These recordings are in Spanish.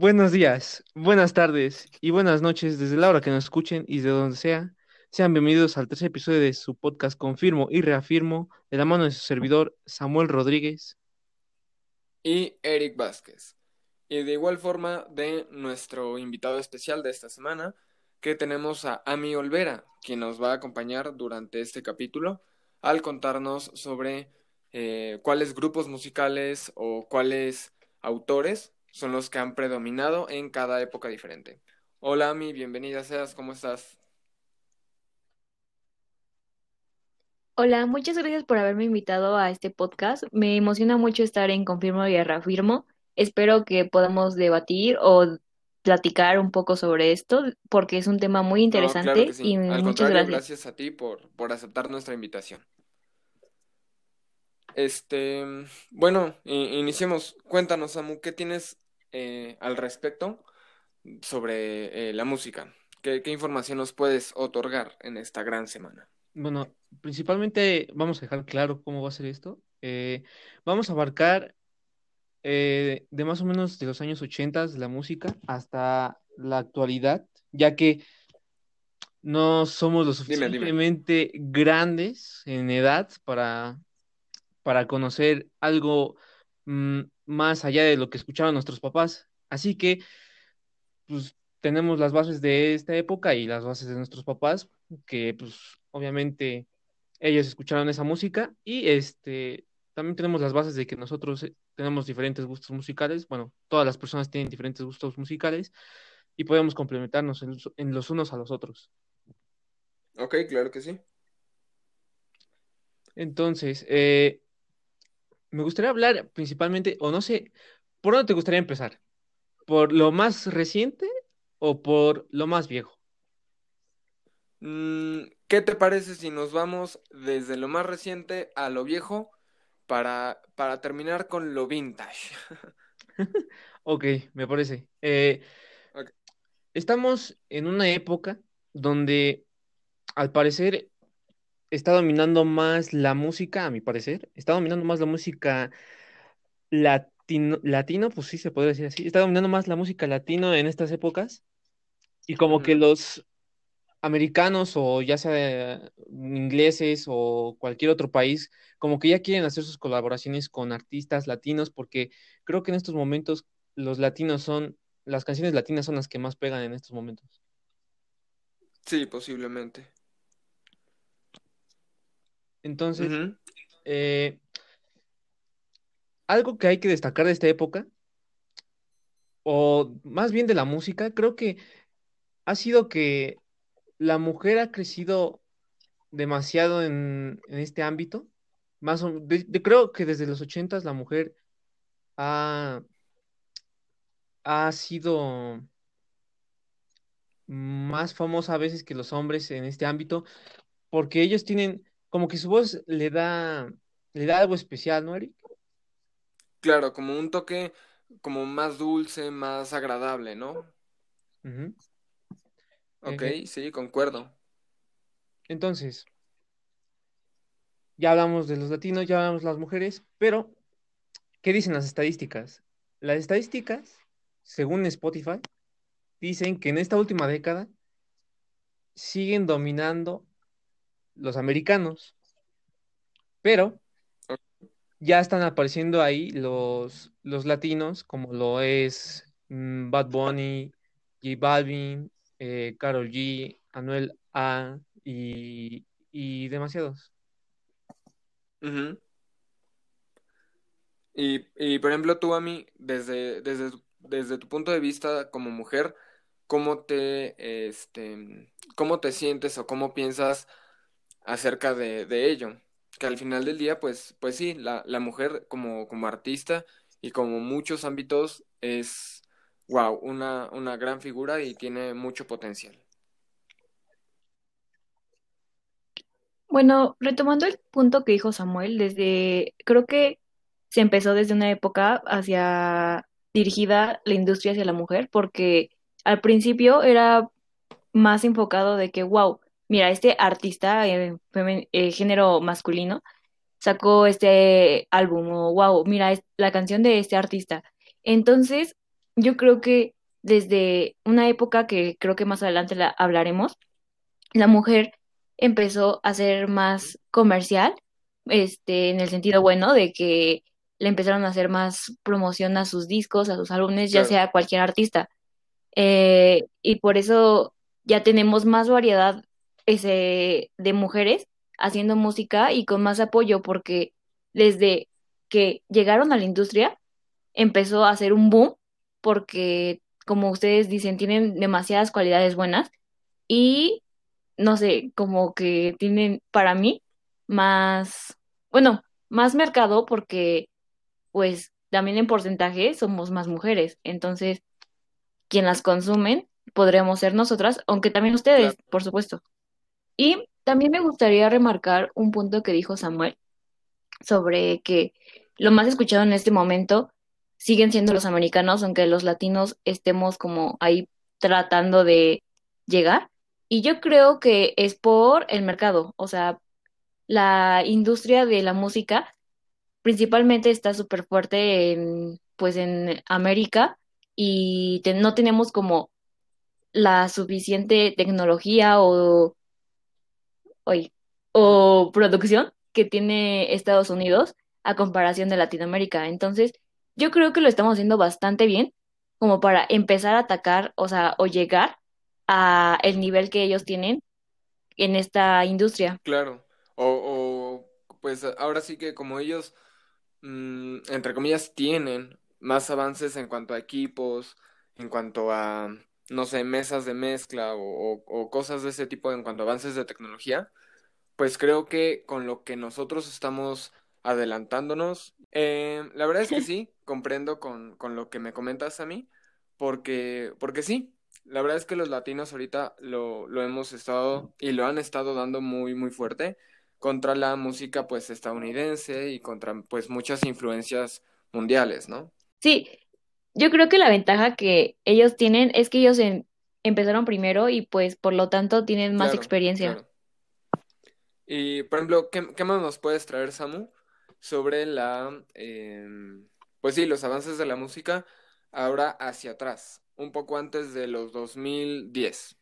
Buenos días, buenas tardes y buenas noches desde la hora que nos escuchen y de donde sea. Sean bienvenidos al tercer episodio de su podcast Confirmo y Reafirmo de la mano de su servidor Samuel Rodríguez. y Eric Vázquez. Y de igual forma de nuestro invitado especial de esta semana, que tenemos a Ami Olvera, quien nos va a acompañar durante este capítulo al contarnos sobre eh, cuáles grupos musicales o cuáles autores son los que han predominado en cada época diferente. Hola Ami, bienvenida seas, ¿cómo estás? Hola, muchas gracias por haberme invitado a este podcast. Me emociona mucho estar en Confirmo y Reafirmo. Espero que podamos debatir o platicar un poco sobre esto porque es un tema muy No, claro que interesante sí. y Al muchas gracias. gracias a ti por, por aceptar nuestra invitación. Este, bueno, i- iniciemos. Cuéntanos, Samu, ¿qué tienes eh, al respecto sobre eh, la música? ¿Qué, qué información nos puedes otorgar en esta gran semana? Bueno, principalmente vamos a dejar claro cómo va a ser esto. Eh, vamos a abarcar eh, de más o menos de los años 80 la música hasta la actualidad, ya que no somos lo Dime, dime. suficientemente grandes en edad para, para conocer algo mm, más allá de lo que escuchaban nuestros papás. Así que, pues, tenemos las bases de esta época y las bases de nuestros papás, que, pues, obviamente ellos escucharon esa música y este, también tenemos las bases de que nosotros eh, tenemos diferentes gustos musicales. Bueno, todas las personas tienen diferentes gustos musicales y podemos complementarnos en los en los unos a los otros. Ok, claro que sí. Entonces, eh, me gustaría hablar principalmente, o no sé, ¿por dónde te gustaría empezar? ¿Por lo más reciente o por lo más viejo? Mm, ¿qué te parece si nos vamos desde lo más reciente a lo viejo para, para terminar con lo vintage? Ok, me parece. Eh, estamos en una época donde, al parecer, está dominando más la música, a mi parecer, está dominando más la música latino, latino, pues sí se podría decir así, está dominando más la música latino en estas épocas y como que los americanos o ya sea ingleses o cualquier otro país, como que ya quieren hacer sus colaboraciones con artistas latinos porque creo que en estos momentos los latinos son, las canciones latinas son las que más pegan en estos momentos. Sí, posiblemente. Entonces, eh, algo que hay que destacar de esta época, o más bien de la música, creo que ha sido que la mujer ha crecido demasiado en, en este ámbito. Más o, de- de- creo que desde los ochentas la mujer ha, ha sido más famosa a veces que los hombres en este ámbito, porque ellos tienen, como que su voz le da, le da algo especial, ¿no, Eric? Claro, como un toque como más dulce, más agradable, ¿no? Ujú. Ok, sí, concuerdo. entonces, ya hablamos de los latinos, ya hablamos de las mujeres, pero ¿qué dicen las estadísticas? Las estadísticas, según Spotify, dicen que en esta última década siguen dominando los americanos, pero ya están apareciendo ahí los, los latinos, como lo es mm, Bad Bunny, J Balvin, eh, Karol G, Anuel A y, y demasiados. Y, y por ejemplo, tú a mí, desde, desde, desde tu punto de vista como mujer, ¿cómo te, este, cómo te sientes o cómo piensas acerca de, de ello? Que al final del día, pues, pues sí, la, la mujer como, como artista y como muchos ámbitos es, wow, una, una gran figura y tiene mucho potencial. Bueno, retomando el punto que dijo Samuel, desde, creo que se empezó desde una época hacia dirigida la industria hacia la mujer, porque al principio era más enfocado de que, wow, mira, este artista, eh, femen- eh, género masculino, sacó este álbum, o wow, mira, es la canción de este artista. Entonces, yo creo que desde una época que creo que más adelante la hablaremos, la mujer empezó a ser más comercial, este, en el sentido bueno de que le empezaron a hacer más promoción a sus discos, a sus álbumes, ya Claro. sea cualquier artista. Eh, y por eso ya tenemos más variedad ese, de mujeres haciendo música y con más apoyo, porque desde que llegaron a la industria empezó a hacer un boom, porque como ustedes dicen, tienen demasiadas cualidades buenas y no sé, como que tienen para mí más, bueno, más mercado porque pues también en porcentaje somos más mujeres, entonces quien las consumen podríamos ser nosotras, aunque también ustedes, Claro. por supuesto. Y también me gustaría remarcar un punto que dijo Samuel sobre que lo más escuchado en este momento siguen siendo los americanos, aunque los latinos estemos como ahí tratando de llegar. Y yo creo que es por el mercado, o sea, la industria de la música principalmente está súper fuerte en, pues en América y no tenemos como la suficiente tecnología o, o producción que tiene Estados Unidos a comparación de Latinoamérica. Entonces, yo creo que lo estamos haciendo bastante bien como para empezar a atacar, o sea, o llegar a el nivel que ellos tienen en esta industria. Claro. O, o pues ahora sí que como ellos, mm, entre comillas, tienen más avances en cuanto a equipos, en cuanto a, no sé, mesas de mezcla o, o- o cosas de ese tipo en cuanto a avances de tecnología, pues creo que con lo que nosotros estamos adelantándonos, eh, la verdad es que sí, comprendo con, con lo que me comentas a mí, porque, porque sí, la verdad es que los latinos ahorita lo, lo hemos estado y lo han estado dando muy, muy fuerte contra la música pues estadounidense y contra pues muchas influencias mundiales, ¿no? Sí, yo creo que la ventaja que ellos tienen es que ellos en- empezaron primero y pues por lo tanto tienen más Claro, experiencia. claro. Y por ejemplo, ¿qué, qué más nos puedes traer, Samu, sobre la, em, pues sí, los avances de la música ahora hacia atrás, un poco antes de los 2010?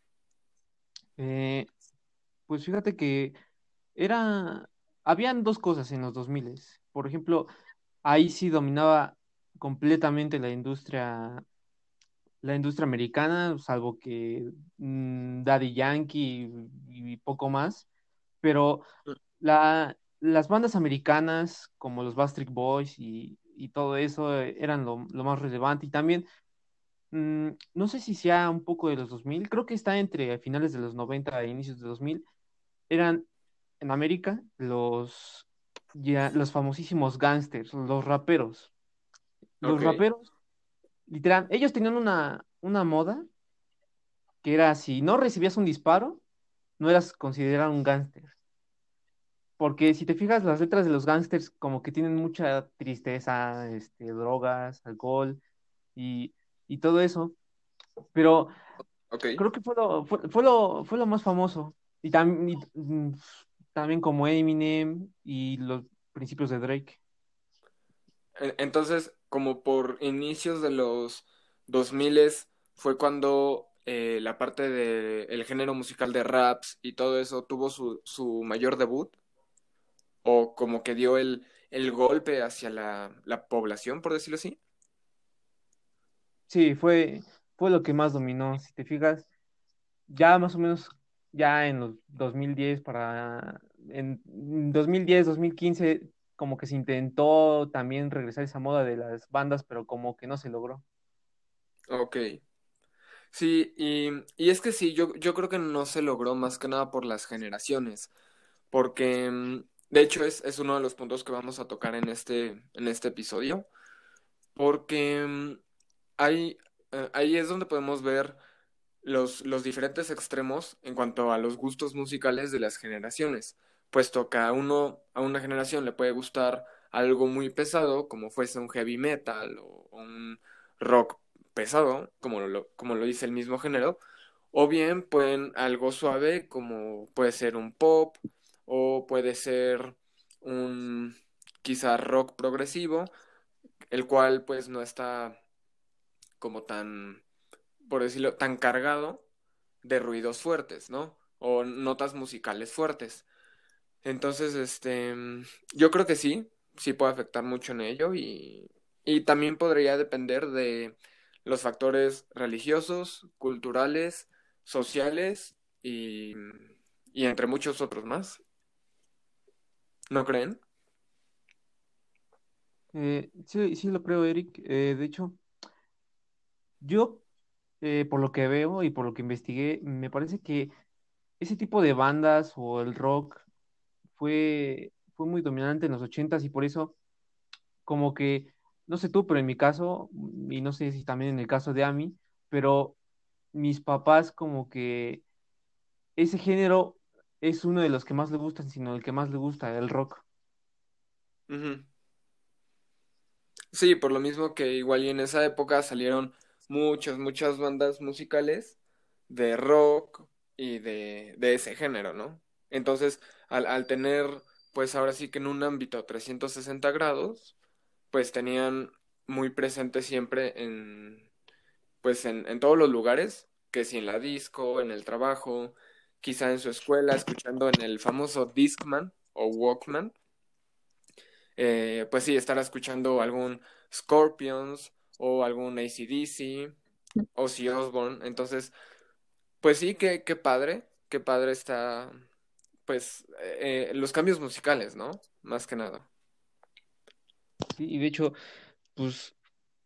Eh, pues fíjate que era, habían dos cosas en los 2000. Por ejemplo, ahí sí dominaba completamente la industria, la industria americana, salvo que mm, Daddy Yankee y, y poco más. Pero la, las bandas americanas, como los Backstreet Boys y, y todo eso, eh, eran lo, lo más relevante. Y también, mm, no sé si sea un poco de los 2000, creo que está entre finales de los 90 e inicios de 2000, eran en América los, ya, los famosísimos gangsters, los raperos. Los raperos, literal, ellos tenían una, una moda que era si no recibías un disparo, no eras considerado un gángster. Porque si te fijas, las letras de los gángsters como que tienen mucha tristeza, este, drogas, alcohol y, y todo eso. Pero creo que fue lo, fue, fue lo, fue lo más famoso. Y, tam- y, mm, también como Eminem y los principios de Drake. En- Entonces, como por inicios de los 2000 fue cuando eh, la parte del género musical de raps y todo eso tuvo su, su mayor debut, o como que dio el, el golpe hacia la, la población, por decirlo así. Sí, fue, fue lo que más dominó. Si te fijas, ya más o menos, ya en los 2010 para, en 2010, 2015, como que se intentó también regresar esa moda de las bandas, pero como que no se logró. Ok. Sí, y, y es que sí, yo, yo creo que no se logró más que nada por las generaciones, porque mm, de hecho es, es uno de los puntos que vamos a tocar en este, en este episodio, porque mm, ahí, eh, ahí es donde podemos ver los, los diferentes extremos en cuanto a los gustos musicales de las generaciones, puesto que a uno, a una generación le puede gustar algo muy pesado, como fuese un heavy metal o un rock pesado, como lo, como lo dice el mismo género, o bien pueden algo suave, como puede ser un pop, o puede ser un quizá rock progresivo, el cual pues no está como tan, por decirlo, tan cargado de ruidos fuertes, ¿no? O notas musicales fuertes. Entonces, este, yo creo que sí, sí puede afectar mucho en ello y, y también podría depender de los factores religiosos, culturales, sociales y, y entre muchos otros más. ¿No creen? Eh, sí, sí lo creo, Eric. Eh, de hecho, yo, eh, por lo que veo y por lo que investigué, me parece que ese tipo de bandas o el rock fue, fue muy dominante en los ochentas y por eso, como que, no sé tú, pero en mi caso, y no sé si también en el caso de Ami, pero mis papás como que ese género es uno de los que más le gustan, sino el que más le gusta, el rock. Sí, por lo mismo que igual y en esa época salieron muchas, muchas bandas musicales de rock y de, de ese género, ¿no? Entonces, al, al tener, pues ahora sí que en un ámbito 360 grados, pues tenían muy presente siempre en, pues en, en todos los lugares, que si en la disco, en el trabajo, quizá en su escuela, escuchando en el famoso Discman o Walkman, eh, pues sí, estar escuchando algún Scorpions o algún AC/DC o si Osbourne. Entonces, pues sí, qué, qué padre, qué padre está, pues, eh, los cambios musicales, ¿no? Más que nada. Sí, y de hecho, pues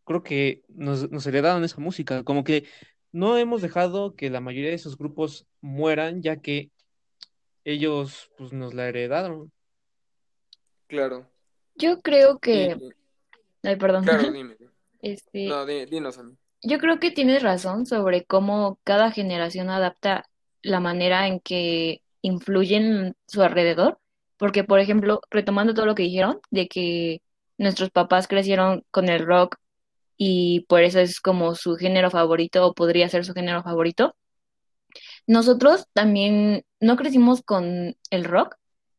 creo que nos, nos heredaron esa música, como que no hemos dejado que la mayoría de esos grupos mueran, ya que ellos pues nos la heredaron. Claro. Yo creo que, ay, perdón, claro, dime. este, No, di- dinos a mí. yo creo que tienes razón sobre cómo cada generación adapta la manera en que influyen su alrededor, porque por ejemplo, retomando todo lo que dijeron, de que nuestros papás crecieron con el rock y por eso es como su género favorito o podría ser su género favorito. Nosotros también no crecimos con el rock,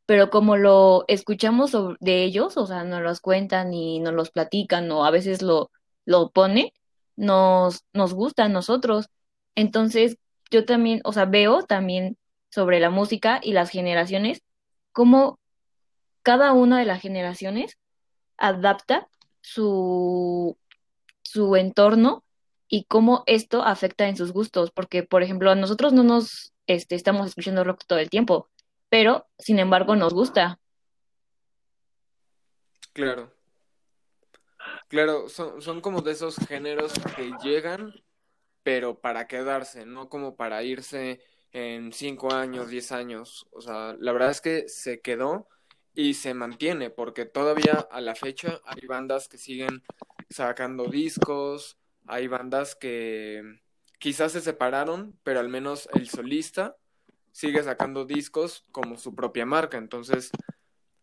pero como lo escuchamos de ellos, o sea, nos los cuentan y nos los platican o a veces lo, lo ponen, nos, nos gusta a nosotros. Entonces, yo también, o sea, veo también sobre la música y las generaciones, cómo cada una de las generaciones adapta su, su entorno y cómo esto afecta en sus gustos, porque, por ejemplo, a nosotros no nos este, estamos escuchando rock todo el tiempo, pero, sin embargo, nos gusta. Claro. Claro, son, son como de esos géneros que llegan, pero para quedarse, no como para irse en cinco años, diez años. O sea, la verdad es que se quedó y se mantiene, porque todavía a la fecha hay bandas que siguen sacando discos, hay bandas que quizás se separaron, pero al menos el solista sigue sacando discos como su propia marca. Entonces,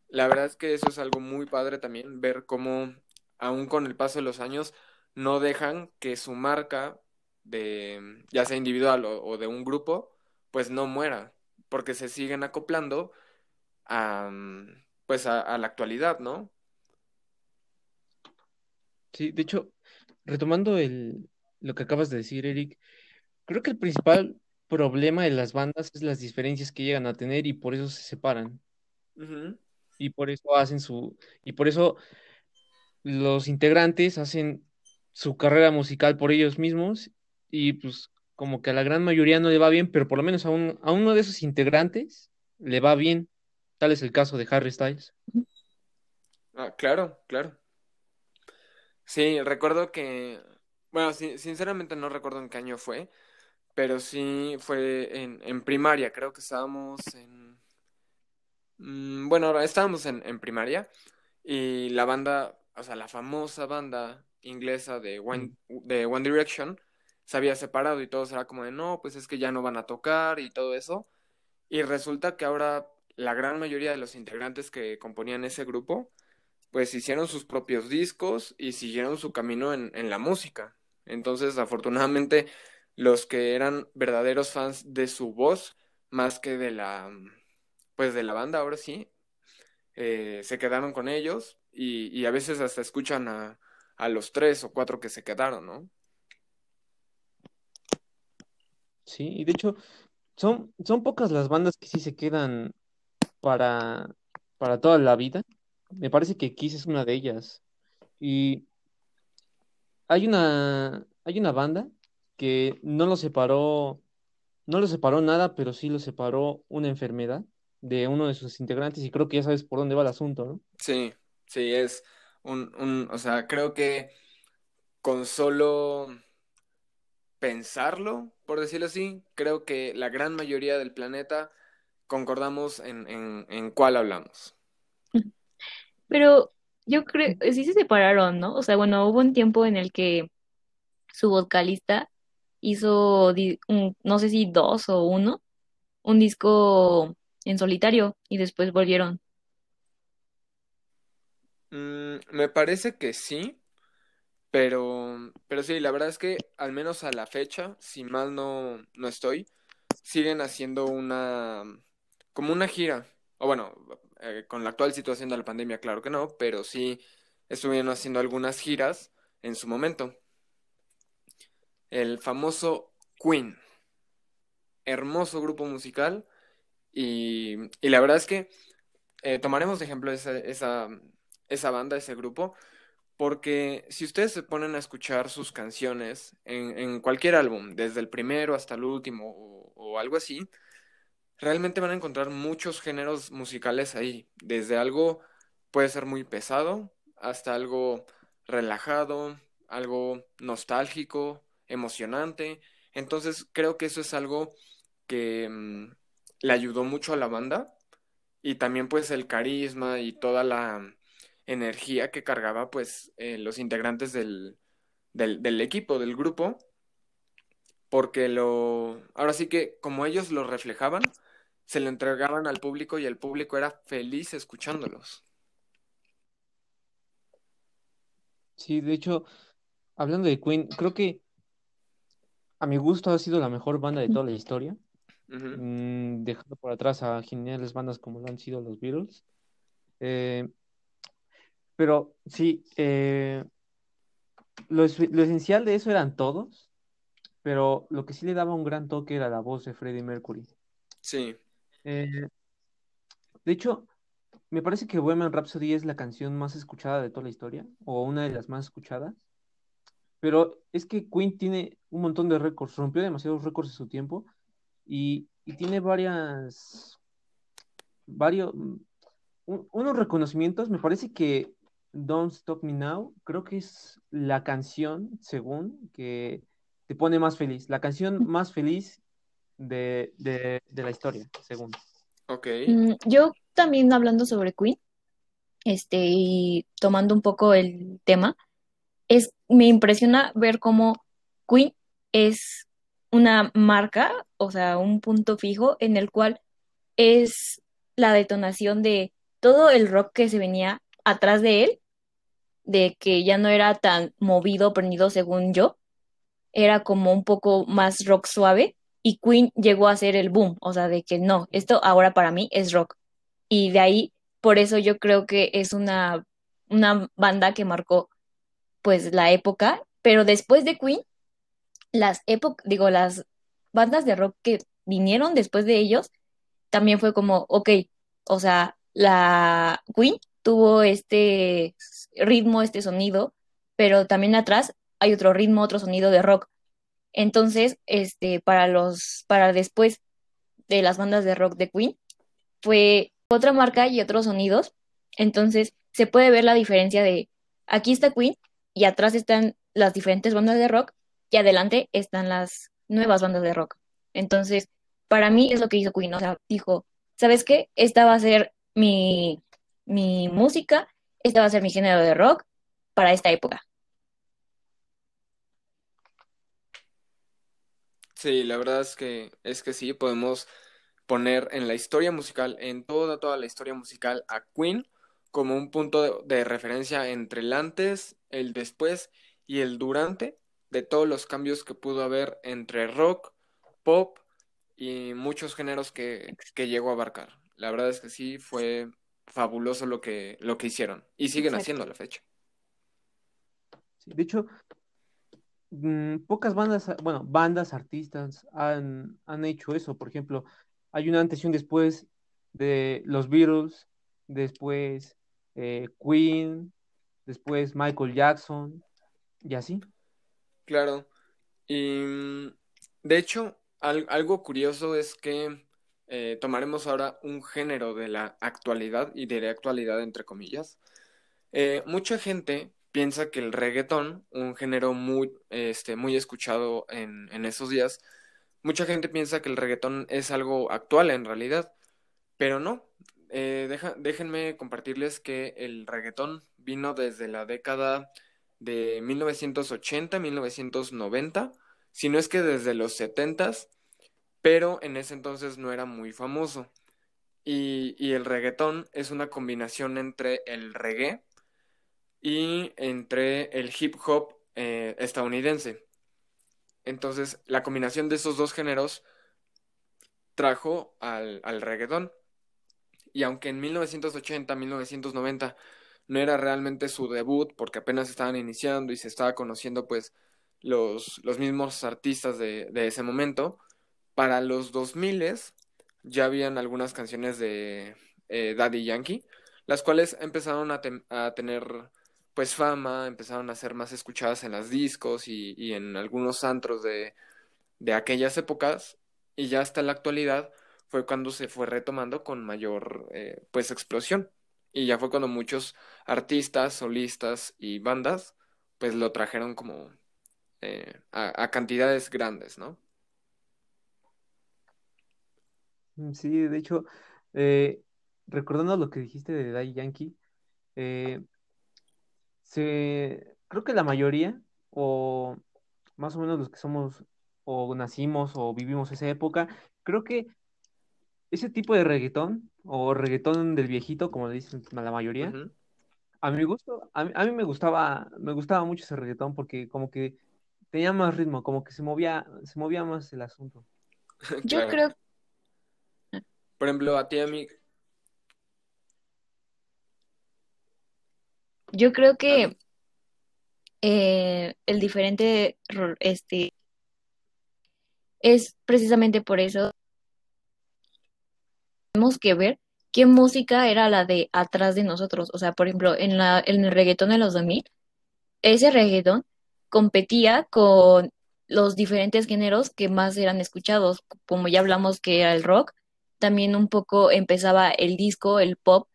la verdad es que eso es algo muy padre también, ver cómo, aún con el paso de los años, no dejan que su marca de, ya sea individual o, o de un grupo, pues no muera, porque se siguen acoplando a, mm, pues a, a la actualidad, ¿no? Sí, de hecho, retomando el, lo que acabas de decir, Eric, creo que el principal problema de las bandas es las diferencias que llegan a tener y por eso se separan y por eso hacen su, y por eso los integrantes hacen su carrera musical por ellos mismos y pues como que a la gran mayoría no le va bien, pero por lo menos a, un- a uno de esos integrantes le va bien. Tal es el caso de Harry Styles. Ah, claro, claro. Sí, recuerdo que, bueno, sí, sinceramente no recuerdo en qué año fue, pero sí fue en, en primaria, creo que estábamos en, mm, bueno, estábamos en, en primaria y la banda, o sea, la famosa banda inglesa de One, de One Direction se había separado y todos era como de, no, pues es que ya no van a tocar y todo eso. Y resulta que ahora la gran mayoría de los integrantes que componían ese grupo, pues hicieron sus propios discos y siguieron su camino en, en la música. Entonces, afortunadamente, los que eran verdaderos fans de su voz, más que de la, pues de la banda, ahora sí, eh, se quedaron con ellos y, y a veces hasta escuchan a, a los tres o cuatro que se quedaron, ¿no? Sí, y de hecho, son, son pocas las bandas que sí se quedan para, para toda la vida. Me parece que Kiss es una de ellas. Y hay una, hay una banda que no lo separó, no lo separó nada, pero sí lo separó una enfermedad de uno de sus integrantes, y creo que ya sabes por dónde va el asunto, ¿no? Sí, sí, es un, un, o sea, creo que con solo pensarlo, por decirlo así, creo que la gran mayoría del planeta concordamos en, en, en cuál hablamos. Pero yo creo, sí se separaron, ¿no? O sea, bueno, hubo un tiempo en el que su vocalista hizo, un- no sé si dos o uno, un disco en solitario y después volvieron. Mm, me parece que sí, pero, pero sí, la verdad es que al menos a la fecha, si mal no, no estoy, siguen haciendo una, como una gira. O bueno, eh, con la actual situación de la pandemia, claro que no, pero sí estuvieron haciendo algunas giras en su momento. El famoso Queen, hermoso grupo musical, y, y la verdad es que eh, tomaremos de ejemplo esa, esa, esa banda, ese grupo, porque si ustedes se ponen a escuchar sus canciones en, en cualquier álbum, desde el primero hasta el último o, algo así, realmente van a encontrar muchos géneros musicales ahí, desde algo puede ser muy pesado hasta algo relajado, algo nostálgico, emocionante. Entonces creo que eso es algo que mm, le ayudó mucho a la banda y también pues el carisma y toda la energía que cargaba pues eh, los integrantes del, del, del equipo, del grupo, porque lo, ahora sí que como ellos lo reflejaban, se lo entregaban al público y el público era feliz escuchándolos. Sí, de hecho, hablando de Queen, creo que a mi gusto ha sido la mejor banda de toda la historia, mm, dejando por atrás a geniales bandas como lo han sido los Beatles. Eh, pero sí, eh, lo, es- lo esencial de eso eran todos, pero lo que sí le daba un gran toque era la voz de Freddie Mercury. Sí, Eh, de hecho, me parece que Bohemian Rhapsody es la canción más escuchada de toda la historia, o una de las más escuchadas. Pero es que Queen tiene un montón de récords, rompió demasiados récords en su tiempo y, y tiene varias, varios, un- unos reconocimientos. Me parece que Don't Stop Me Now, creo que es la canción, según, que te pone más feliz, la canción más feliz de, de, de la historia, según. ok. Mm, yo también hablando sobre Queen, este, y tomando un poco el tema, es, me impresiona ver cómo Queen es una marca, o sea, un punto fijo en el cual es la detonación de todo el rock que se venía atrás de él, de que ya no era tan movido, prendido según yo, era como un poco más rock suave y Queen llegó a ser el boom, o sea, de que no, esto ahora para mí es rock. Y de ahí, por eso yo creo que es una, una banda que marcó pues la época, pero después de Queen, las épocas, digo, las bandas de rock que vinieron después de ellos, también fue como, ok, o sea, la Queen tuvo este ritmo, este sonido, pero también atrás hay otro ritmo, otro sonido de rock. Entonces, este, para los, para después de las bandas de rock de Queen, fue otra marca y otros sonidos. Entonces, se puede ver la diferencia de aquí está Queen y atrás están las diferentes bandas de rock y adelante están las nuevas bandas de rock. Entonces, para mí es lo que hizo Queen, o sea, dijo, ¿sabes qué? Esta va a ser mi, mi música, esta va a ser mi género de rock para esta época. Sí, la verdad es que es que sí, podemos poner en la historia musical, en toda, toda la historia musical, a Queen como un punto de, de referencia entre el antes, el después y el durante de todos los cambios que pudo haber entre rock, pop y muchos géneros que, que llegó a abarcar. La verdad es que sí, fue fabuloso lo que, lo que hicieron y siguen Exacto. haciendo a la fecha. Sí, de hecho, mm, pocas bandas, bueno, bandas, artistas han, han hecho eso. Por ejemplo, hay una antes y un después de los Beatles, después eh, Queen, después Michael Jackson y así. Claro. Y mm, de hecho, algo curioso es que eh, tomaremos ahora un género de la actualidad, y diré actualidad entre comillas. Eh, mucha gente piensa que el reggaetón, un género muy, este, muy escuchado en, en esos días, mucha gente piensa que el reggaetón es algo actual en realidad, pero no. Eh, déjenme compartirles que el reggaetón vino desde la década de 1980-1990, si no es que desde los 70s, pero en ese entonces no era muy famoso. Y, el reggaetón es una combinación entre el reggae, y entre el hip hop eh, estadounidense. Entonces, la combinación de esos dos géneros trajo al, al reggaetón. Y aunque en 1980, 1990 no era realmente su debut, porque apenas estaban iniciando y se estaba conociendo pues los, los mismos artistas de, ese momento, para los 2000 ya habían algunas canciones de eh, Daddy Yankee, las cuales empezaron a, tener pues fama, empezaron a ser más escuchadas en las discos y, en algunos antros de, aquellas épocas y ya hasta la actualidad fue cuando se fue retomando con mayor eh, pues explosión y ya fue cuando muchos artistas, solistas y bandas pues lo trajeron como eh, a, cantidades grandes, ¿no? Mm, sí, de hecho, eh, recordando lo que dijiste de Daddy Yankee, eh, se, creo que la mayoría, o más o menos los que somos, o nacimos, o vivimos esa época, creo que ese tipo de reggaetón, o reggaetón del viejito, como le dicen la mayoría, a mi gusto, a mí, a mí, me gustaba, me gustaba mucho ese reggaetón porque como que tenía más ritmo, como que se movía, se movía más el asunto. Yo creo. Por ejemplo, a ti, a mí, Yo creo que eh, el diferente este es precisamente por eso tenemos que ver qué música era la de atrás de nosotros. O sea, por ejemplo, en la, en el reggaetón de los 2000, ese reggaetón competía con los diferentes géneros que más eran escuchados, como ya hablamos que era el rock, también un poco empezaba el disco, el pop.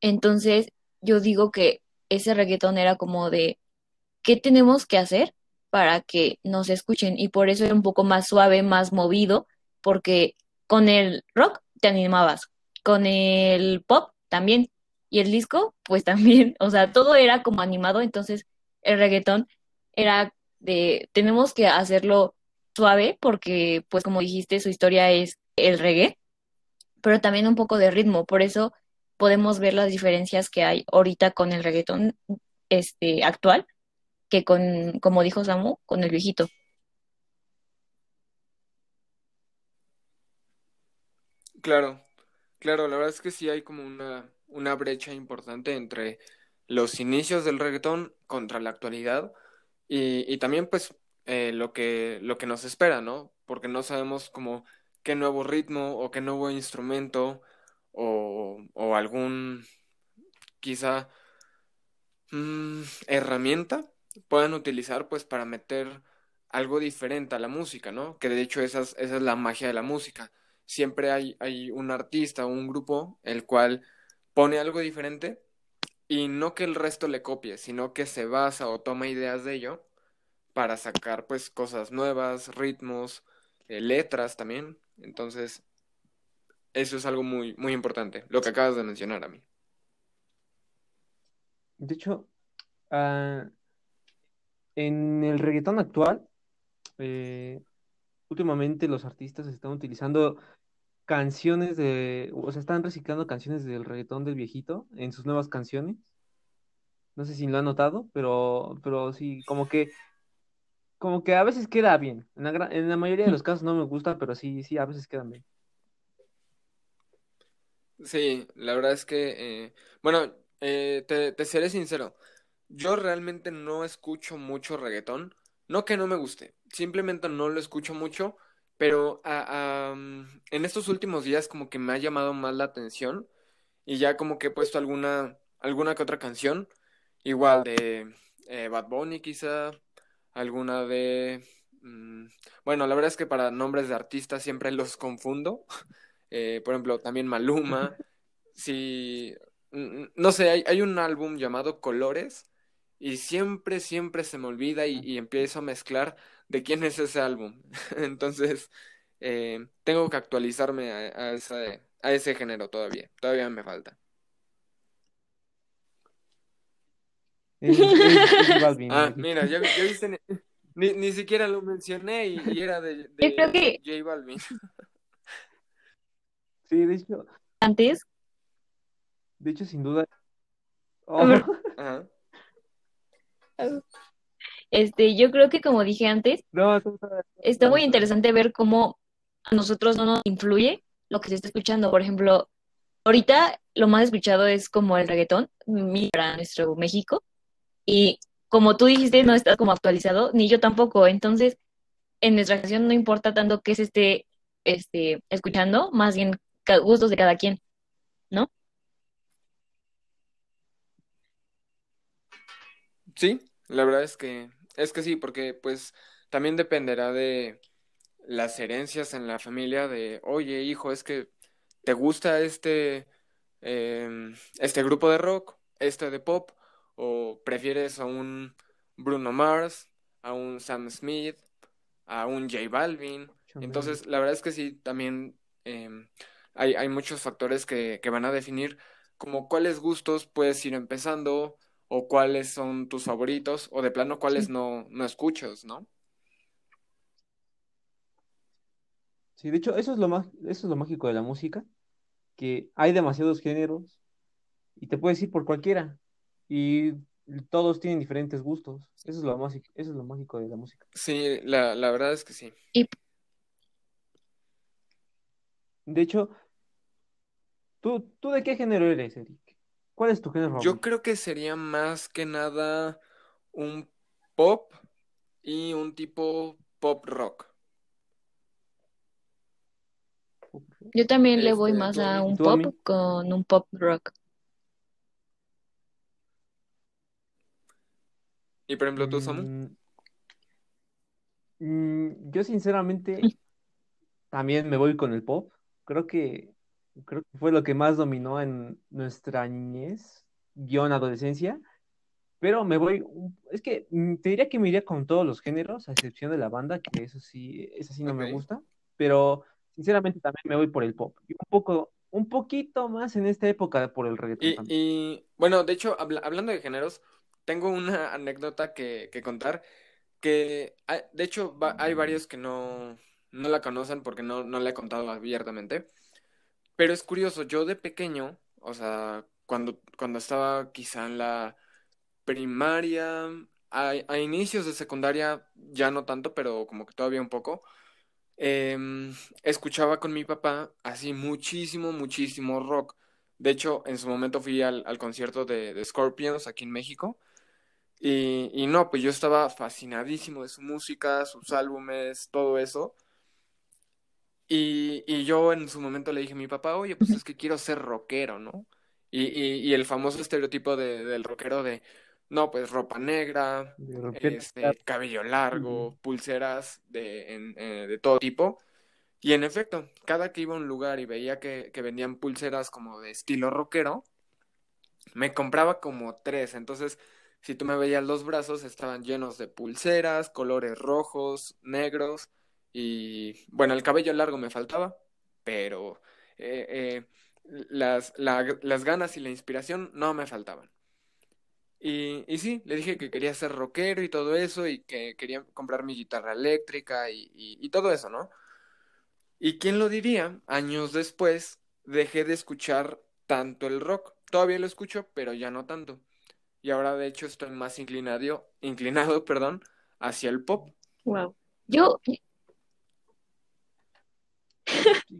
Entonces, yo digo que ese reggaetón era como de, ¿qué tenemos que hacer para que nos escuchen? Y por eso era un poco más suave, más movido, porque con el rock te animabas, con el pop también, y el disco, pues también, o sea, todo era como animado, entonces el reggaetón era de, tenemos que hacerlo suave, porque, pues como dijiste, su historia es el reggae, pero también un poco de ritmo, por eso podemos ver las diferencias que hay ahorita con el reggaetón este, actual que con, como dijo Samu, con el viejito. Claro, claro, la verdad es que sí hay como una, una brecha importante entre los inicios del reggaetón contra la actualidad y, y también pues eh, lo, que, lo que nos espera, ¿no? Porque no sabemos como qué nuevo ritmo o qué nuevo instrumento o, algún quizá mm, herramienta puedan utilizar pues para meter algo diferente a la música, ¿no? Que de hecho esa es, esa es la magia de la música. Siempre hay, hay un artista o un grupo el cual pone algo diferente y no que el resto le copie, sino que se basa o toma ideas de ello para sacar pues cosas nuevas, ritmos, eh, letras también. Entonces, eso es algo muy, muy importante, lo que acabas de mencionar a mí. De hecho, ah, en el reggaetón actual, eh, últimamente los artistas están utilizando canciones de, o sea, están reciclando canciones del reggaetón del viejito en sus nuevas canciones. No sé si lo han notado, pero, pero sí, como que, como que a veces queda bien. En la, en la mayoría de los casos no me gusta, pero sí, sí, a veces quedan bien. Sí, la verdad es que, eh, bueno, eh, te, seré sincero, yo realmente no escucho mucho reggaetón, no que no me guste, simplemente no lo escucho mucho, pero a- a, mm, en estos últimos días como que me ha llamado más la atención y ya como que he puesto alguna, alguna que otra canción, igual de eh, Bad Bunny quizá, alguna de... mm, bueno, la verdad es que para nombres de artistas siempre los confundo. Eh, por ejemplo, también Maluma. Si, no sé, hay, hay un álbum llamado Colores y siempre, siempre se me olvida y, y empiezo a mezclar de quién es ese álbum. Entonces, eh, tengo que actualizarme a, a ese, a ese género todavía. Todavía me falta. Es, es, es J Balvin, Ah, mira, ya, ya viste, ni, ni, ni siquiera lo mencioné y, y era de, Yo creo de que J Balvin. Sí, de hecho, antes, de hecho, sin duda. Oh, Ajá. este, yo creo que como dije antes, no, está muy interesante ver cómo a nosotros no nos influye lo que se está escuchando. Por ejemplo, ahorita lo más escuchado es como el reggaetón, para nuestro México, y como tú dijiste, no está como actualizado, ni yo tampoco. Entonces, en nuestra canción no importa tanto que se esté este, escuchando, más bien gustos de cada quien, ¿no? Sí, la verdad es que es que sí, porque pues también dependerá de las herencias en la familia de, oye, hijo, es que te gusta este em, este grupo de rock, este de pop, o prefieres a un Bruno Mars, a un Sam Smith, a un J Balvin. Entonces, la verdad es que sí, también em, hay, hay muchos factores que, que van a definir como cuáles gustos puedes ir empezando o cuáles son tus favoritos o de plano cuáles Sí. no, no escuchas, ¿no? Sí, de hecho, eso es lo más, eso es lo mágico de la música, que hay demasiados géneros y te puedes ir por cualquiera y todos tienen diferentes gustos. Eso es lo más, eso es lo mágico de la música. Sí, la, la verdad es que sí. Y De hecho, ¿tú, tú de qué género eres, Eric? ¿Cuál es tu género Yo creo que sería más que nada un pop y un tipo pop rock. yo también le voy más ¿tú, a un pop con un pop rock. Y por ejemplo, tú, Samu. Mm, mm, yo sinceramente también me voy con el pop. Creo que, creo que fue lo que más dominó en nuestra niñez, guion adolescencia. Pero me voy, es que mm, te diría que me iría con todos los géneros, a excepción de la banda, que eso sí, eso sí no me Ok. gusta, pero sinceramente también me voy por el pop. Y un poco, un poquito más en esta época por el reggaetón Y, y bueno, de hecho, habla- hablando de géneros, tengo una anécdota que, contar, que hay- de hecho hay varios que no, no la conocen porque no, no la he contado abiertamente, pero es curioso, yo de pequeño, o sea, cuando, cuando estaba quizá en la primaria, a, inicios de secundaria, ya no tanto, pero como que todavía un poco, em, escuchaba con mi papá así muchísimo, muchísimo rock. De hecho, en su momento fui al, al concierto de Scorpions aquí en México y, y no, pues yo estaba fascinadísimo de su música, sus álbumes, todo eso. Y, y yo en su momento le dije a mi papá, oye, pues es que quiero ser rockero, ¿no? Y, y, el famoso estereotipo de, del rockero de, no, pues ropa negra, este, cabello largo, pulseras de, en- eh, de todo tipo. Y en efecto, cada que iba a un lugar y veía que, que vendían pulseras como de estilo rockero, me compraba como tres. Entonces, si tú me veías los brazos, estaban llenos de pulseras, colores rojos, negros. Y bueno, el cabello largo me faltaba, pero eh, eh, las, la- las ganas y la inspiración no me faltaban. Y, y sí, le dije que quería ser rockero y todo eso, y que quería comprar mi guitarra eléctrica y, y, y todo eso, ¿no? Y quién lo diría, años después dejé de escuchar tanto el rock. Todavía lo escucho, pero ya no tanto. Y ahora de hecho estoy más inclinado, inclinado, perdón, hacia el pop. Wow. Yo,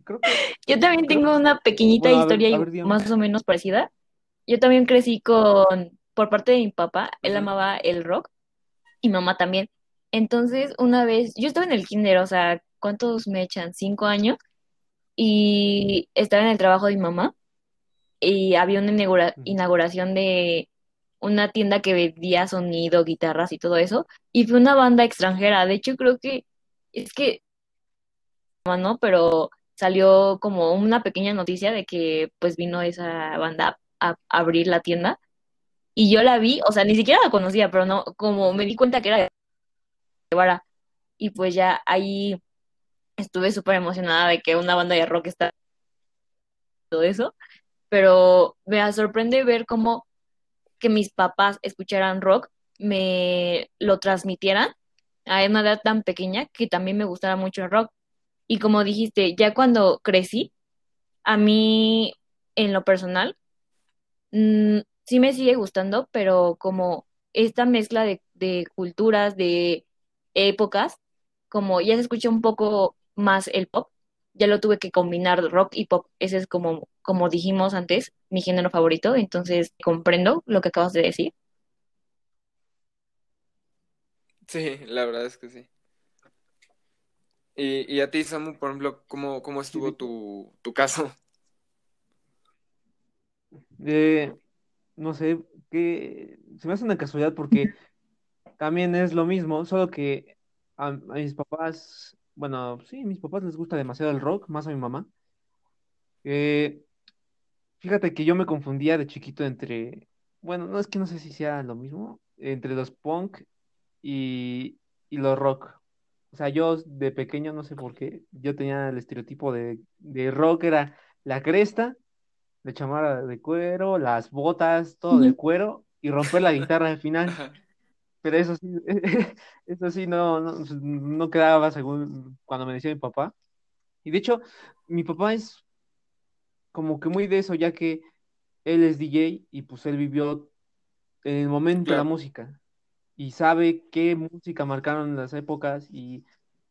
creo que, yo también creo tengo una pequeñita bueno, a ver, historia ver, más o menos parecida. Yo también crecí con, por parte de mi papá, él amaba el rock y mamá también. Entonces, una vez, yo estaba en el kinder, o sea, ¿cuántos me echan? Cinco años. Y estaba en el trabajo de mi mamá y había una inaugura- inauguración de una tienda que vendía sonido, guitarras y todo eso. Y fue una banda extranjera. De hecho, creo que es que, ¿no? Pero salió como una pequeña noticia de que pues vino esa banda a, abrir la tienda. Y yo la vi, o sea, ni siquiera la conocía, pero no, como me di cuenta que era de. Y pues ya ahí estuve súper emocionada de que una banda de rock está todo eso. Pero me sorprende ver cómo que mis papás escucharan rock me lo transmitieran a una edad tan pequeña que también me gustara mucho el rock. Y como dijiste, ya cuando crecí, a mí en lo personal, mm, sí me sigue gustando, pero como esta mezcla de, de culturas, de épocas, como ya se escucha un poco más el pop, ya lo tuve que combinar rock y pop. Ese es como, como dijimos antes, mi género favorito, entonces comprendo lo que acabas de decir. Sí, la verdad es que sí. Y, y a ti, Samu, por ejemplo, ¿cómo, cómo estuvo tu, tu caso? Eh, no sé, que se me hace una casualidad porque también es lo mismo, solo que a, a mis papás, bueno, sí, a mis papás les gusta demasiado el rock, más a mi mamá. Eh, fíjate que yo me confundía de chiquito entre, bueno, no es que no sé si sea lo mismo, entre los punk y, y los rock. O sea, yo de pequeño, no sé por qué, yo tenía el estereotipo de, de rock, era la cresta, la chamarra de cuero, las botas, todo de cuero y romper la guitarra al final. Pero eso sí, eso sí no, no, no quedaba según cuando me decía mi papá. Y de hecho, mi papá es como que muy de eso, ya que él es DJ y pues él vivió en el momento la Claro. música y sabe qué música marcaron las épocas y,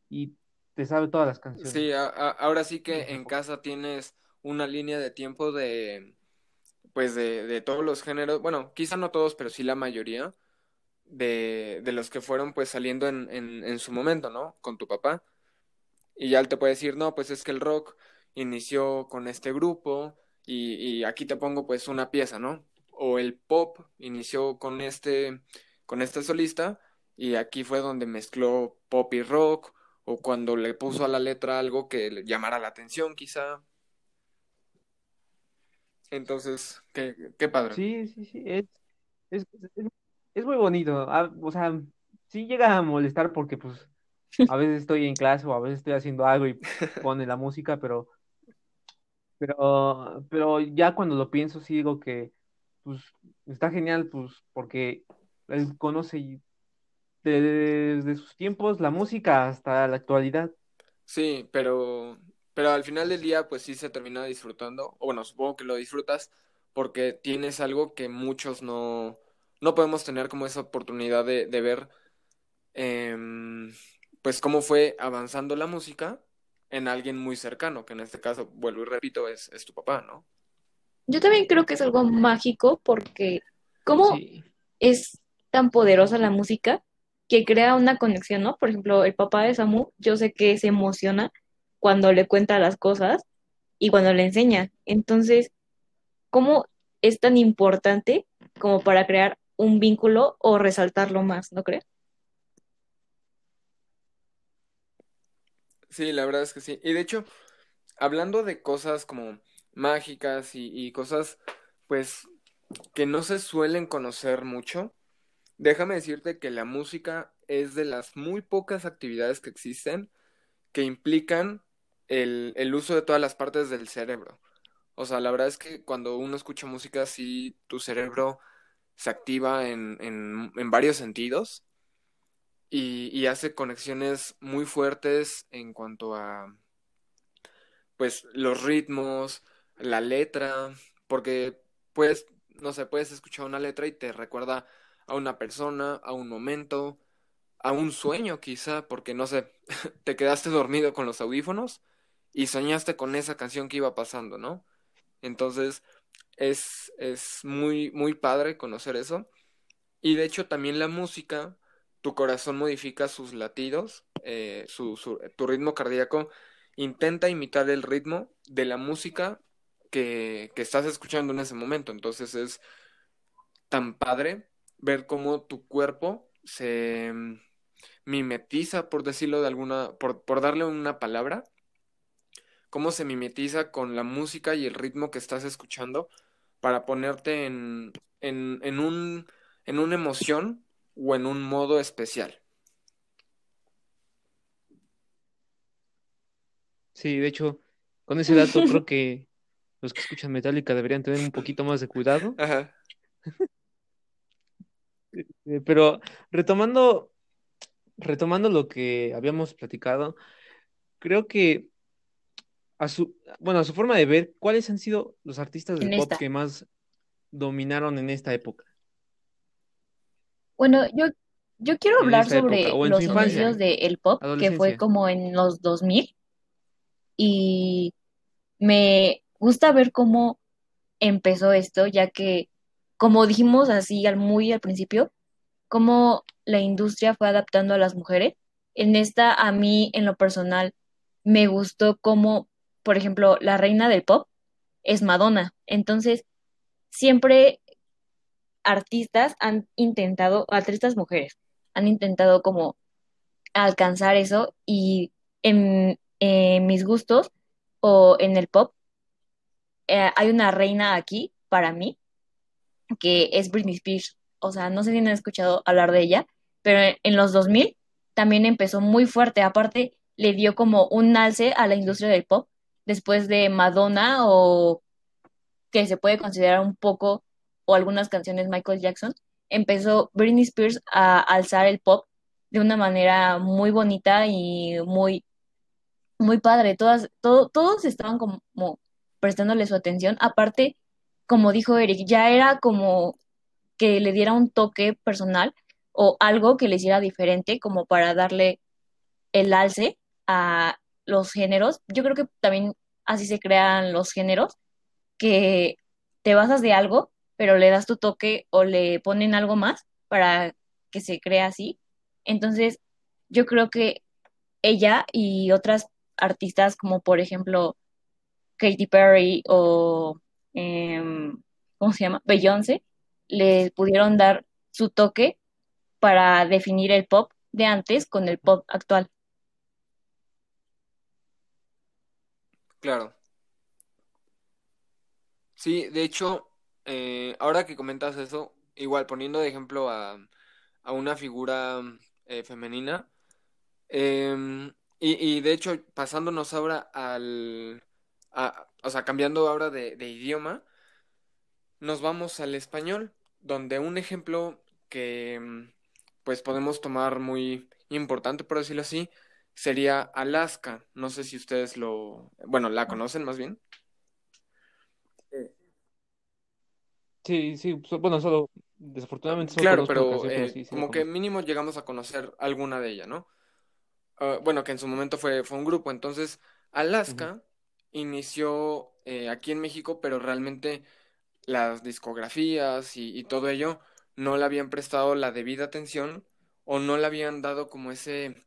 y te sabe todas las canciones. Sí, a- a- ahora sí que en casa tienes una línea de tiempo de, pues de, de todos los géneros, bueno, quizá no todos, pero sí la mayoría de, de los que fueron pues saliendo en, en, en su momento, ¿no? Con tu papá. Y ya él te puede decir, no, pues es que el rock inició con este grupo y, y aquí te pongo pues una pieza, ¿no? O el pop inició con este, con este solista y aquí fue donde mezcló pop y rock o cuando le puso a la letra algo que le llamara la atención quizá. Entonces, qué, qué padre. sí, sí, sí, es, es, es, es muy bonito. Ah, o sea, sí llega a molestar porque pues a veces estoy en clase o a veces estoy haciendo algo y pone la música, pero, pero, pero ya cuando lo pienso sí digo que pues está genial, pues porque él conoce desde sus tiempos la música hasta la actualidad. Sí, pero, pero al final del día, pues sí se termina disfrutando, o bueno, supongo que lo disfrutas porque tienes algo que muchos no, no podemos tener como esa oportunidad de, de ver, em, pues cómo fue avanzando la música en alguien muy cercano, que en este caso, vuelvo y repito, es, es tu papá, ¿no? Yo también creo que es algo mágico porque cómo Sí, es tan poderosa la música que crea una conexión, ¿no? Por ejemplo, el papá de Samu, yo sé que se emociona cuando le cuenta las cosas y cuando le enseña. Entonces, ¿cómo es tan importante como para crear un vínculo o resaltarlo más, ¿no crees? Sí, la verdad es que sí. Y de hecho, hablando de cosas como mágicas y, y cosas, pues, que no se suelen conocer mucho. Déjame decirte que la música es de las muy pocas actividades que existen que implican el, el uso de todas las partes del cerebro. O sea, la verdad es que cuando uno escucha música, sí, tu cerebro se activa en, en, en varios sentidos y, y hace conexiones muy fuertes en cuanto a, pues, los ritmos, la letra, porque puedes, no sé, puedes escuchar una letra y te recuerda a una persona, a un momento, a un sueño quizá, porque no sé, te quedaste dormido con los audífonos y soñaste con esa canción que iba pasando, ¿no? Entonces es, es muy, muy padre conocer eso. Y de hecho también la música tu corazón modifica sus latidos, eh, tu ritmo cardíaco intenta imitar el ritmo de la música que, que estás escuchando en ese momento. Entonces es tan padre ver cómo tu cuerpo se mm, mimetiza, por decirlo de alguna, por, por darle una palabra, cómo se mimetiza con la música y el ritmo que estás escuchando para ponerte en, en, en, un, en una emoción o en un modo especial. Sí, de hecho, con ese dato creo que los que escuchan Metallica deberían tener un poquito más de cuidado. Ajá. Eh, Pero retomando, retomando lo que habíamos platicado, creo que a su, bueno, a su forma de ver, ¿cuáles han sido los artistas de pop esta. que más dominaron en esta época? Bueno, yo, yo quiero En hablar época, sobre los inicios del pop, que fue como en los 2000, y me gusta ver cómo empezó esto, ya que, como dijimos así al muy al principio, cómo la industria fue adaptando a las mujeres. En esta, a mí, en lo personal, me gustó cómo, por ejemplo, la reina del pop es Madonna. Entonces, siempre artistas han intentado, artistas mujeres, han intentado como alcanzar eso y en, mis gustos o en el pop eh, hay una reina aquí para mí que es Britney Spears. O sea, no sé si han escuchado hablar de ella, pero en, en los 2000 también empezó muy fuerte. Aparte, le dio como un alce a la industria del pop después de Madonna o que se puede considerar un poco o algunas canciones Michael Jackson. Empezó Britney Spears a alzar el pop de una manera muy bonita y muy, muy padre. Todas, todo, todos estaban como prestándole su atención. Aparte, como dijo Eric, ya era como que le diera un toque personal o algo que le hiciera diferente como para darle el alce a los géneros. Yo creo que también así se crean los géneros, que te basas de algo, pero le das tu toque o le ponen algo más para que se crea así. Entonces, yo creo que ella y otras artistas como por ejemplo Katy Perry o em, ¿cómo se llama? Beyoncé, le pudieron dar su toque para definir el pop de antes con el pop actual. Claro. Sí, de hecho, eh, ahora que comentas eso, igual poniendo de ejemplo a, a una figura eh, femenina, em, y, y de hecho pasándonos ahora al, a- o sea, cambiando ahora de, de idioma, nos vamos al español, donde un ejemplo que mm, pues podemos tomar muy importante, por decirlo así, sería Alaska. No sé si ustedes lo, bueno, la conocen más bien. Eh, Sí, sí, bueno, solo, desafortunadamente solo Claro, pero eh, sí, sí la como que mínimo llegamos a conocer alguna de ellas, ¿no? Ah, bueno, que en su momento fue, fue un grupo. Entonces. Alaska inició eh, aquí en México, pero realmente las discografías y, y todo ello no le habían prestado la debida atención o no le habían dado como ese,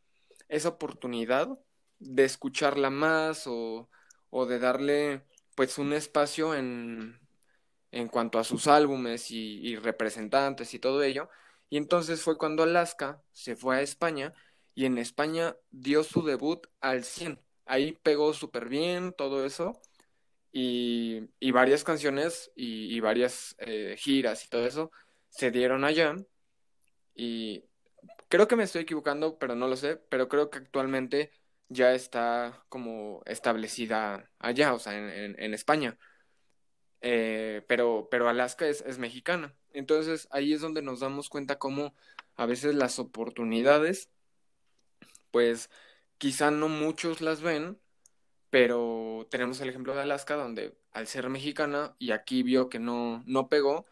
esa oportunidad de escucharla más o, o de darle pues un espacio en, en cuanto a sus álbumes y, representantes y todo ello. Y entonces fue cuando Alaska se fue a España y en España dio su debut al 100. Ahí pegó súper bien todo eso y, varias canciones y, varias eh, giras y todo eso se dieron allá y creo que me estoy equivocando, pero no lo sé, pero creo que actualmente ya está como establecida allá, o sea, en España. Eh, pero, pero Alaska es, es mexicana. Entonces ahí es donde nos damos cuenta cómo a veces las oportunidades, pues quizá no muchos las ven, pero tenemos el ejemplo de Alaska donde al ser mexicana y aquí vio que no, no pegó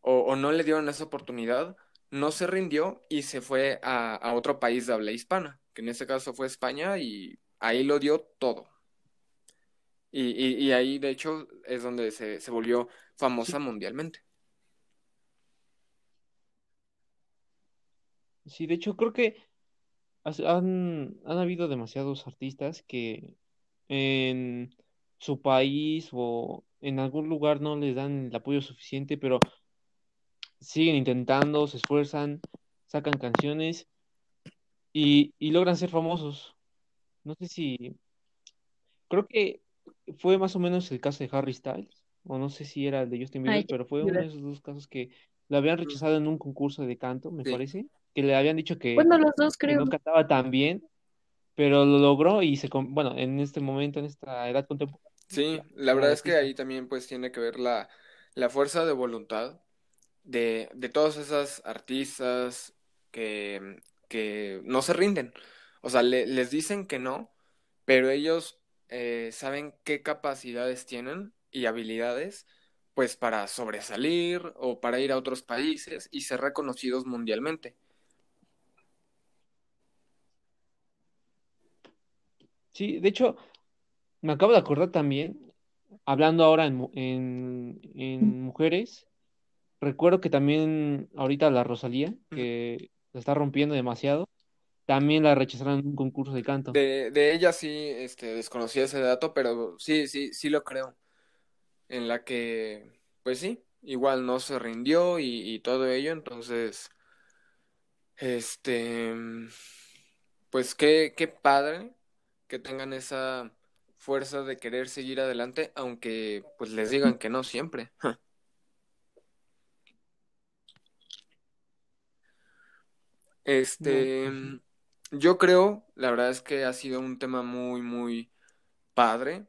o, no le dieron esa oportunidad, no se rindió y se fue a, a otro país de habla hispana, que en este caso fue España y ahí lo dio todo. Y, y- y ahí, de hecho, es donde se, se volvió famosa mundialmente. Sí, de hecho, creo que han, han habido demasiados artistas que en su país o en algún lugar no les dan el apoyo suficiente, pero siguen intentando, se esfuerzan, sacan canciones y, y logran ser famosos. No sé si, creo que fue más o menos el caso de Harry Styles, o no sé si era el de Justin Ay, Bieber, pero fue uno de esos dos casos que lo habían rechazado en un concurso de canto, me Sí, parece, que le habían dicho que, Bueno, los dos que creo. no cantaba tan bien, pero lo logró y se, bueno, en este momento, en esta edad contemporánea, sí, ya la verdad es que ahí también pues tiene que ver la, la fuerza de voluntad de, de todas esas artistas que, que no se rinden. O sea, le- les dicen que no, pero ellos eh, saben qué capacidades tienen y habilidades pues para sobresalir o para ir a otros países y ser reconocidos mundialmente. Sí, de hecho, me acabo de acordar también, hablando ahora en, en, en mujeres, recuerdo que también ahorita la Rosalía, que la está rompiendo demasiado, también la rechazaron en un concurso de canto. De, de ella sí, este, desconocía ese dato, pero sí, sí, sí lo creo. En la que, pues sí, igual no se rindió y, y todo ello, entonces, este, pues qué, qué padre que tengan esa fuerza de querer seguir adelante, aunque pues les digan que no siempre. Este, pues. Yo creo, la verdad es que ha sido un tema muy, muy padre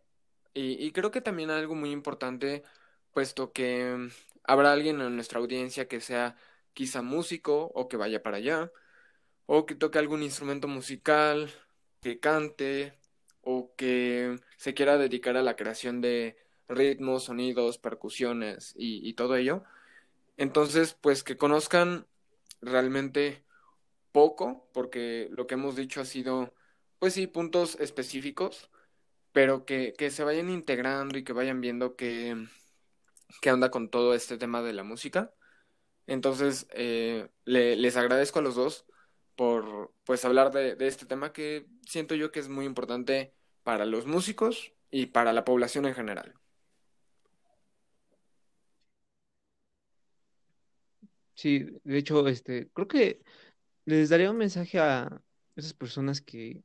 y, y creo que también algo muy importante, puesto que mm, habrá alguien en nuestra audiencia que sea quizá músico o que vaya para allá, o que toque algún instrumento musical, que cante, o que se quiera dedicar a la creación de ritmos, sonidos, percusiones y, y todo ello. Entonces, pues que conozcan realmente poco, porque lo que hemos dicho ha sido, pues sí, puntos específicos, pero que, que se vayan integrando y que vayan viendo qué, qué onda con todo este tema de la música. Entonces, eh, le- les agradezco a los dos por pues hablar de, de este tema que siento yo que es muy importante para los músicos y para la población en general. Sí, de hecho, este, creo que les daría un mensaje a esas personas que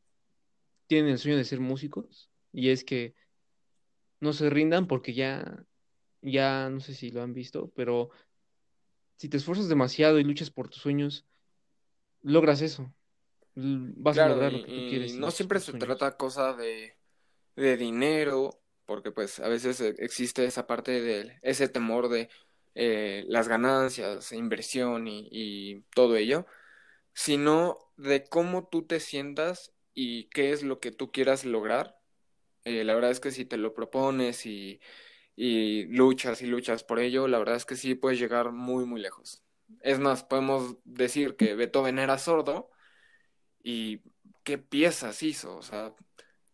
tienen el sueño de ser músicos, y es que no se rindan porque ya, ya no sé si lo han visto, pero si te esfuerzas demasiado y luchas por tus sueños, logras eso. Vas a Claro, lograr lo que tú quieres no siempre se sueños. trata cosa de, de dinero, porque pues a veces eh, existe esa parte de ese temor de eh, las ganancias, inversión y, y todo ello, sino de cómo tú te sientas y qué es lo que tú quieras lograr. Eh, la verdad es que si te lo propones y, y luchas y luchas por ello, la verdad es que sí puedes llegar muy, muy lejos. Es más, podemos decir que Beethoven era sordo y qué piezas hizo, o sea,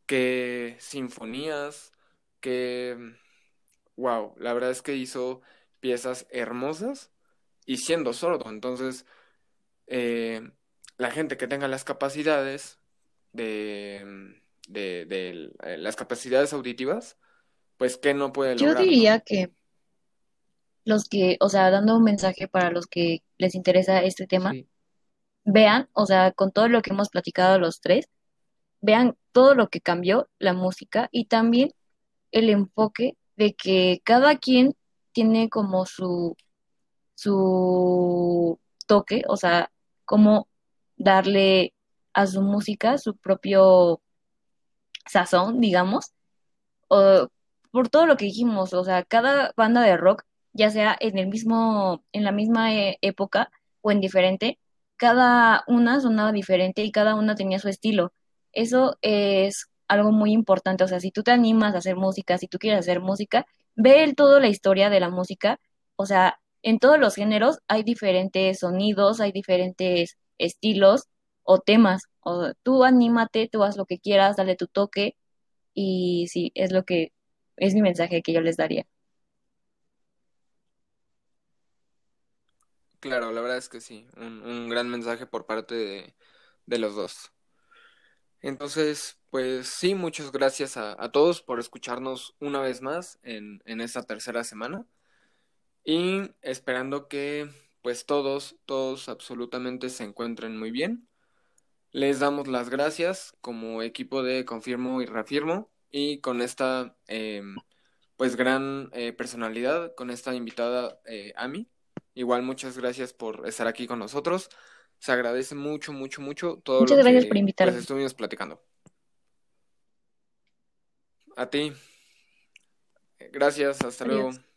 qué sinfonías, qué... Wow, la verdad es que hizo piezas hermosas y siendo sordo. Entonces, eh, la gente que tenga las capacidades de, de, de, eh, las capacidades auditivas, pues qué no puede Yo lograr, ¿no? diría que los que, o sea, dando un mensaje para los que les interesa este tema, Sí, vean, o sea, con todo lo que hemos platicado los tres, vean todo lo que cambió la música y también el enfoque de que cada quien tiene como su, su toque, o sea, cómo darle a su música su propio sazón, digamos, o por todo lo que dijimos, o sea, cada banda de rock, ya sea en el mismo, en la misma eh, época o en diferente, cada una sonaba diferente y cada una tenía su estilo. Eso es algo muy importante, o sea, si tú te animas a hacer música, si tú quieres hacer música, ve el todo la historia de la música, o sea, en todos los géneros hay diferentes sonidos, hay diferentes estilos o temas, o tú anímate, tú haz lo que quieras, dale tu toque y sí, es lo que es mi mensaje que yo les daría. Claro, la verdad es que sí, un, gran mensaje por parte de, los dos. Entonces, pues sí, muchas gracias a, todos por escucharnos una vez más en esta tercera semana y esperando que pues todos, todos absolutamente se encuentren muy bien. Les damos las gracias como equipo de Confirmo y Reafirmo y con esta eh, pues gran eh, personalidad, con esta invitada eh, Ami. Igual muchas gracias por estar aquí con nosotros. Se agradece mucho, mucho, mucho todo Muchas lo gracias que por invitarme. pues, estuvimos platicando. A ti. Gracias, hasta Adiós. luego.